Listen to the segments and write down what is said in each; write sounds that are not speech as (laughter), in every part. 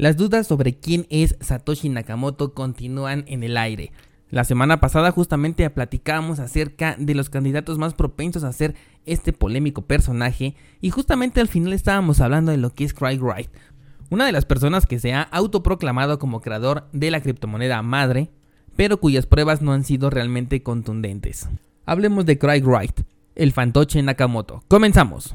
Las dudas sobre quién es Satoshi Nakamoto continúan en el aire. La semana pasada justamente platicábamos acerca de los candidatos más propensos a ser este polémico personaje y justamente al final estábamos hablando de lo que es Craig Wright, una de las personas que se ha autoproclamado como creador de la criptomoneda madre, pero cuyas pruebas no han sido realmente contundentes. Hablemos de Craig Wright, el fantoche Nakamoto. Comenzamos.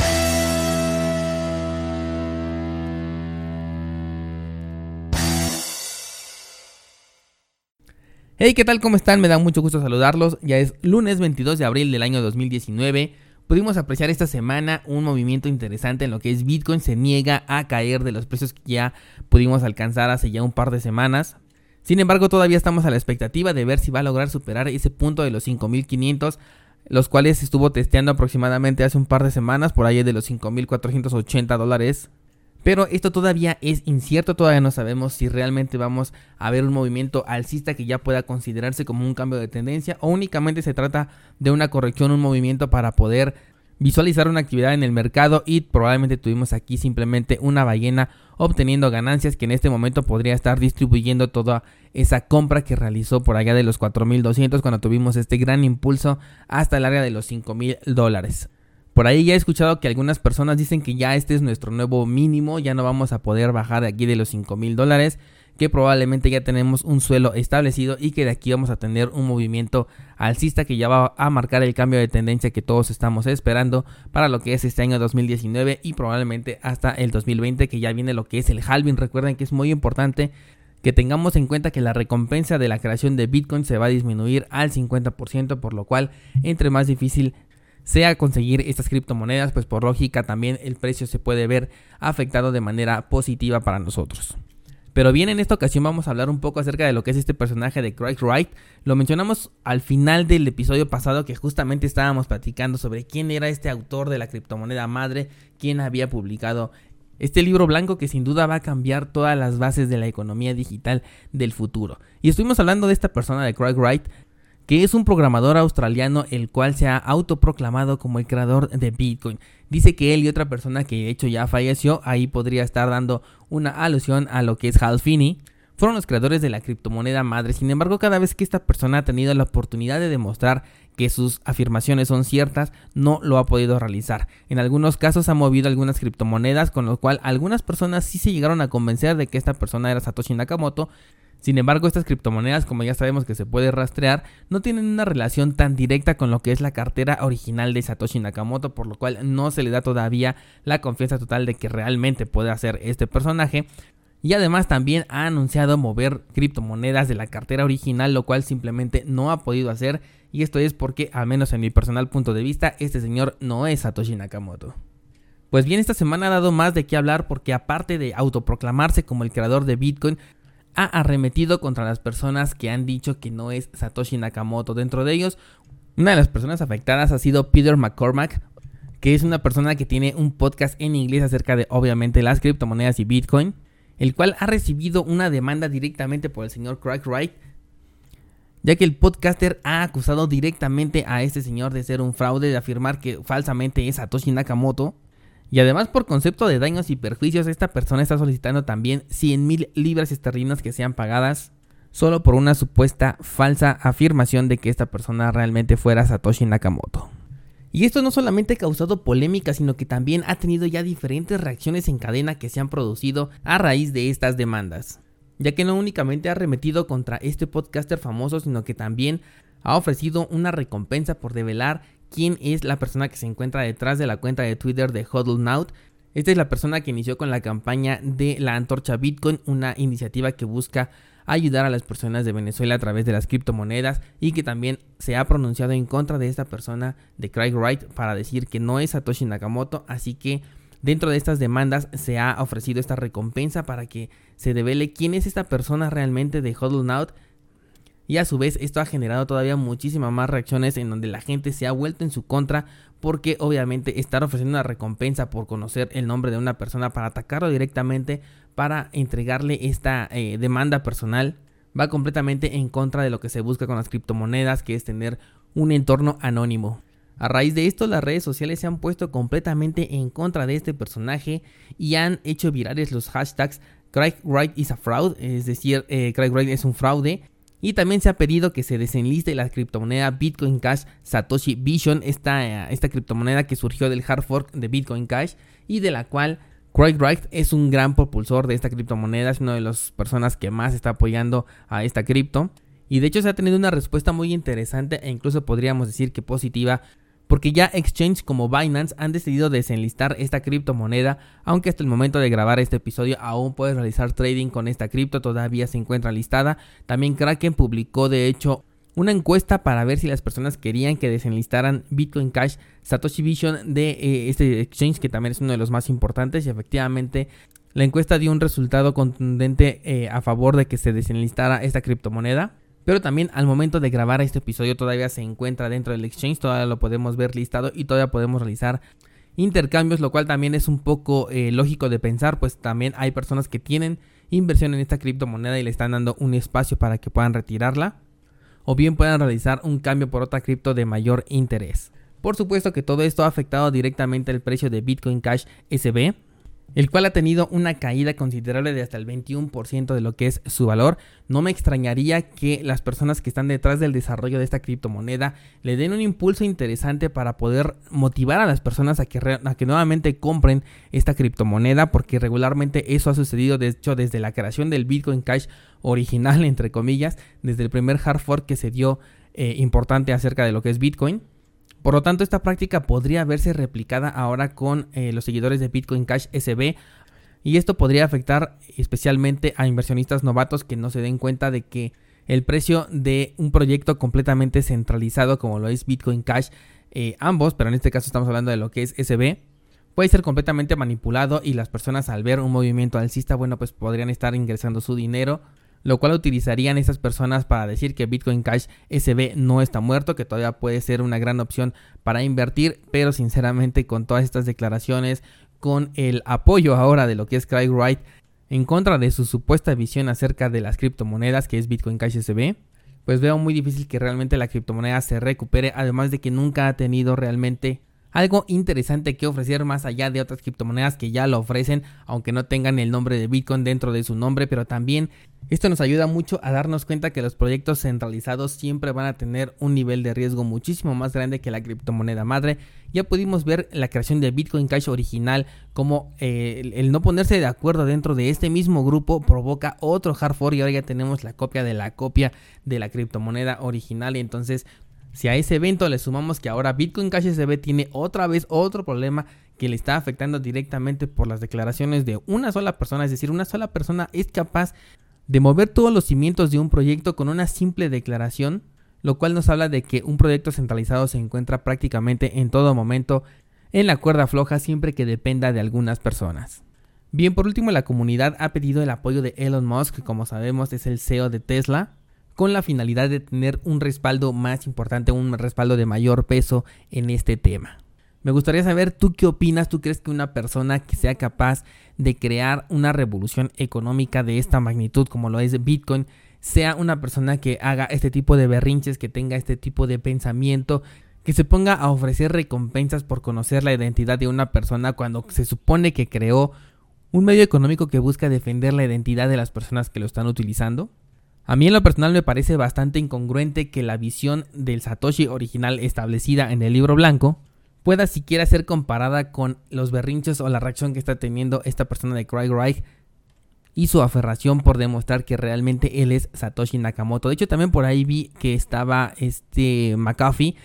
Hey, ¿qué tal? ¿Cómo están? Me da mucho gusto saludarlos. Ya es lunes 22 de abril del año 2019. Pudimos apreciar esta semana un movimiento interesante en lo que es Bitcoin. Se niega a caer de los precios que ya pudimos alcanzar hace ya un par de semanas. Sin embargo, todavía estamos a la expectativa de ver si va a lograr superar ese punto de los 5500 los cuales estuvo testeando aproximadamente hace un par de semanas, por ahí de los 5.480 dólares. Pero esto todavía es incierto, todavía no sabemos si realmente vamos a ver un movimiento alcista que ya pueda considerarse como un cambio de tendencia o únicamente se trata de una corrección, un movimiento para poder visualizar una actividad en el mercado y probablemente tuvimos aquí simplemente una ballena obteniendo ganancias que en este momento podría estar distribuyendo toda esa compra que realizó por allá de los 4.200 cuando tuvimos este gran impulso hasta el área de los 5.000 dólares. Por ahí ya he escuchado que algunas personas dicen que ya este es nuestro nuevo mínimo, ya no vamos a poder bajar de aquí de los 5.000 dólares que probablemente ya tenemos un suelo establecido y que de aquí vamos a tener un movimiento alcista que ya va a marcar el cambio de tendencia que todos estamos esperando para lo que es este año 2019 y probablemente hasta el 2020 que ya viene lo que es el halving. Recuerden que es muy importante que tengamos en cuenta que la recompensa de la creación de Bitcoin se va a disminuir al 50%, por lo cual entre más difícil sea conseguir estas criptomonedas, pues por lógica también el precio se puede ver afectado de manera positiva para nosotros. Pero bien, en esta ocasión vamos a hablar un poco acerca de lo que es este personaje de Craig Wright. Lo mencionamos al final del episodio pasado que justamente estábamos platicando sobre quién era este autor de la criptomoneda madre, quién había publicado este libro blanco que sin duda va a cambiar todas las bases de la economía digital del futuro. Y estuvimos hablando de esta persona de Craig Wright, que es un programador australiano el cual se ha autoproclamado como el creador de Bitcoin. Dice que él y otra persona que de hecho ya falleció, ahí podría estar dando una alusión a lo que es Hal Finney, fueron los creadores de la criptomoneda madre. Sin embargo, cada vez que esta persona ha tenido la oportunidad de demostrar que sus afirmaciones son ciertas, no lo ha podido realizar. En algunos casos ha movido algunas criptomonedas, con lo cual algunas personas sí se llegaron a convencer de que esta persona era Satoshi Nakamoto, sin embargo, estas criptomonedas, como ya sabemos que se puede rastrear, no tienen una relación tan directa con lo que es la cartera original de Satoshi Nakamoto, por lo cual no se le da todavía la confianza total de que realmente puede hacer este personaje. Y además también ha anunciado mover criptomonedas de la cartera original, lo cual simplemente no ha podido hacer. Y esto es porque, al menos en mi personal punto de vista, este señor no es Satoshi Nakamoto. Pues bien, esta semana ha dado más de qué hablar porque aparte de autoproclamarse como el creador de Bitcoin, ha arremetido contra las personas que han dicho que no es Satoshi Nakamoto. Dentro de ellos, una de las personas afectadas ha sido Peter McCormack, que es una persona que tiene un podcast en inglés acerca de obviamente las criptomonedas y Bitcoin, el cual ha recibido una demanda directamente por el señor Craig Wright, ya que el podcaster ha acusado directamente a este señor de ser un fraude, de afirmar que falsamente es Satoshi Nakamoto. Y además por concepto de daños y perjuicios, esta persona está solicitando también 100 mil libras esterlinas que sean pagadas solo por una supuesta falsa afirmación de que esta persona realmente fuera Satoshi Nakamoto. Y esto no solamente ha causado polémica, sino que también ha tenido ya diferentes reacciones en cadena que se han producido a raíz de estas demandas, ya que no únicamente ha arremetido contra este podcaster famoso, sino que también ha ofrecido una recompensa por develar quién es la persona que se encuentra detrás de la cuenta de Twitter de HuddleNout. Esta es la persona que inició con la campaña de la antorcha Bitcoin, una iniciativa que busca ayudar a las personas de Venezuela a través de las criptomonedas y que también se ha pronunciado en contra de esta persona de Craig Wright para decir que no es Satoshi Nakamoto, así que dentro de estas demandas se ha ofrecido esta recompensa para que se devele quién es esta persona realmente de HuddleNout y a su vez esto ha generado todavía muchísimas más reacciones en donde la gente se ha vuelto en su contra porque obviamente estar ofreciendo una recompensa por conocer el nombre de una persona para atacarlo directamente para entregarle esta eh, demanda personal va completamente en contra de lo que se busca con las criptomonedas, que es tener un entorno anónimo. A raíz de esto, las redes sociales se han puesto completamente en contra de este personaje y han hecho virales los hashtags Craig Wright is a fraud, es decir, eh, Craig Wright es un fraude. Y también se ha pedido que se desenliste la criptomoneda Bitcoin Cash Satoshi Vision, esta, esta criptomoneda que surgió del hard fork de Bitcoin Cash y de la cual Craig Wright es un gran propulsor de esta criptomoneda, es una de las personas que más está apoyando a esta cripto. Y de hecho se ha tenido una respuesta muy interesante e incluso podríamos decir que positiva porque ya exchanges como Binance han decidido desenlistar esta criptomoneda, aunque hasta el momento de grabar este episodio aún puedes realizar trading con esta cripto, todavía se encuentra listada. También Kraken publicó de hecho una encuesta para ver si las personas querían que desenlistaran Bitcoin Cash Satoshi Vision de eh, este exchange que también es uno de los más importantes y efectivamente la encuesta dio un resultado contundente eh, a favor de que se desenlistara esta criptomoneda. Pero también al momento de grabar este episodio todavía se encuentra dentro del exchange, todavía lo podemos ver listado y todavía podemos realizar intercambios, lo cual también es un poco eh, lógico de pensar, pues también hay personas que tienen inversión en esta criptomoneda y le están dando un espacio para que puedan retirarla o bien puedan realizar un cambio por otra cripto de mayor interés. Por supuesto que todo esto ha afectado directamente el precio de Bitcoin Cash SB, el cual ha tenido una caída considerable de hasta el 21% de lo que es su valor. No me extrañaría que las personas que están detrás del desarrollo de esta criptomoneda le den un impulso interesante para poder motivar a las personas a que, que nuevamente compren esta criptomoneda, porque regularmente eso ha sucedido de hecho desde la creación del Bitcoin Cash original, (laughs) entre comillas, desde el primer hard fork que se dio eh, importante acerca de lo que es Bitcoin. Por lo tanto, esta práctica podría verse replicada ahora con eh, los seguidores de Bitcoin Cash SB y esto podría afectar especialmente a inversionistas novatos que no se den cuenta de que el precio de un proyecto completamente centralizado como lo es Bitcoin Cash, eh, ambos, pero en este caso estamos hablando de lo que es SB, puede ser completamente manipulado y las personas al ver un movimiento alcista, bueno, pues podrían estar ingresando su dinero lo cual utilizarían esas personas para decir que Bitcoin Cash SB no está muerto, que todavía puede ser una gran opción para invertir, pero sinceramente con todas estas declaraciones, con el apoyo ahora de lo que es Craig Wright en contra de su supuesta visión acerca de las criptomonedas que es Bitcoin Cash SB, pues veo muy difícil que realmente la criptomoneda se recupere, además de que nunca ha tenido realmente algo interesante que ofrecer más allá de otras criptomonedas que ya lo ofrecen, aunque no tengan el nombre de Bitcoin dentro de su nombre, pero también esto nos ayuda mucho a darnos cuenta que los proyectos centralizados siempre van a tener un nivel de riesgo muchísimo más grande que la criptomoneda madre. Ya pudimos ver la creación de Bitcoin Cash original, como eh, el, no ponerse de acuerdo dentro de este mismo grupo provoca otro hard fork y ahora ya tenemos la copia de la copia de la criptomoneda original y entonces si a ese evento le sumamos que ahora Bitcoin Cash SB tiene otra vez otro problema que le está afectando directamente por las declaraciones de una sola persona, es decir, una sola persona es capaz de mover todos los cimientos de un proyecto con una simple declaración, lo cual nos habla de que un proyecto centralizado se encuentra prácticamente en todo momento en la cuerda floja siempre que dependa de algunas personas. Bien, por último, la comunidad ha pedido el apoyo de Elon Musk, como sabemos es el CEO de Tesla, con la finalidad de tener un respaldo más importante, un respaldo de mayor peso en este tema. Me gustaría saber tú qué opinas, tú crees que una persona que sea capaz de crear una revolución económica de esta magnitud como lo es Bitcoin, sea una persona que haga este tipo de berrinches, que tenga este tipo de pensamiento, que se ponga a ofrecer recompensas por conocer la identidad de una persona cuando se supone que creó un medio económico que busca defender la identidad de las personas que lo están utilizando? A mí en lo personal me parece bastante incongruente que la visión del Satoshi original establecida en el libro blanco pueda siquiera ser comparada con los berrinches o la reacción que está teniendo esta persona de Craig Wright y su aferración por demostrar que realmente él es Satoshi Nakamoto. De hecho, también por ahí vi que estaba este McAfee,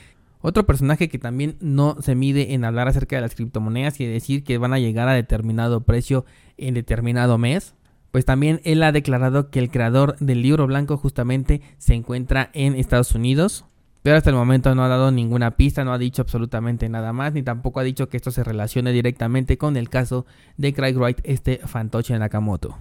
otro personaje que también no se mide en hablar acerca de las criptomonedas y decir que van a llegar a determinado precio en determinado mes. Pues también él ha declarado que el creador del libro blanco justamente se encuentra en Estados Unidos. Pero hasta el momento no ha dado ninguna pista, no ha dicho absolutamente nada más, ni tampoco ha dicho que esto se relacione directamente con el caso de Craig Wright, este fantoche Nakamoto.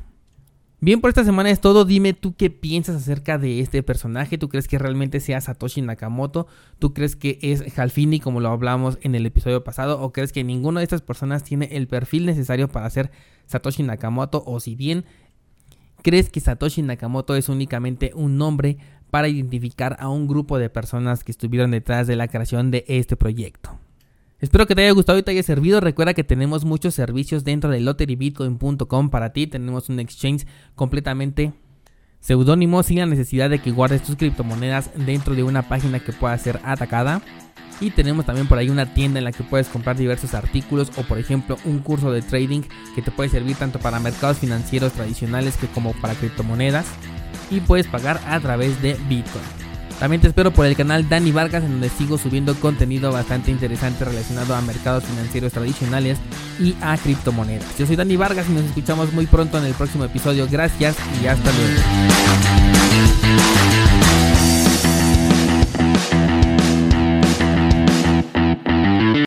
Bien, por esta semana es todo. Dime tú qué piensas acerca de este personaje. ¿Tú crees que realmente sea Satoshi Nakamoto? ¿Tú crees que es Halfini como lo hablamos en el episodio pasado? ¿O crees que ninguna de estas personas tiene el perfil necesario para ser Satoshi Nakamoto? ¿O si bien crees que Satoshi Nakamoto es únicamente un nombre para identificar a un grupo de personas que estuvieron detrás de la creación de este proyecto? Espero que te haya gustado y te haya servido. Recuerda que tenemos muchos servicios dentro de lotterybitcoin.com para ti. Tenemos un exchange completamente seudónimo sin la necesidad de que guardes tus criptomonedas dentro de una página que pueda ser atacada. Y tenemos también por ahí una tienda en la que puedes comprar diversos artículos o por ejemplo un curso de trading que te puede servir tanto para mercados financieros tradicionales que como para criptomonedas. Y puedes pagar a través de Bitcoin. También te espero por el canal Dani Vargas en donde sigo subiendo contenido bastante interesante relacionado a mercados financieros tradicionales y a criptomonedas. Yo soy Dani Vargas y nos escuchamos muy pronto en el próximo episodio. Gracias y hasta luego.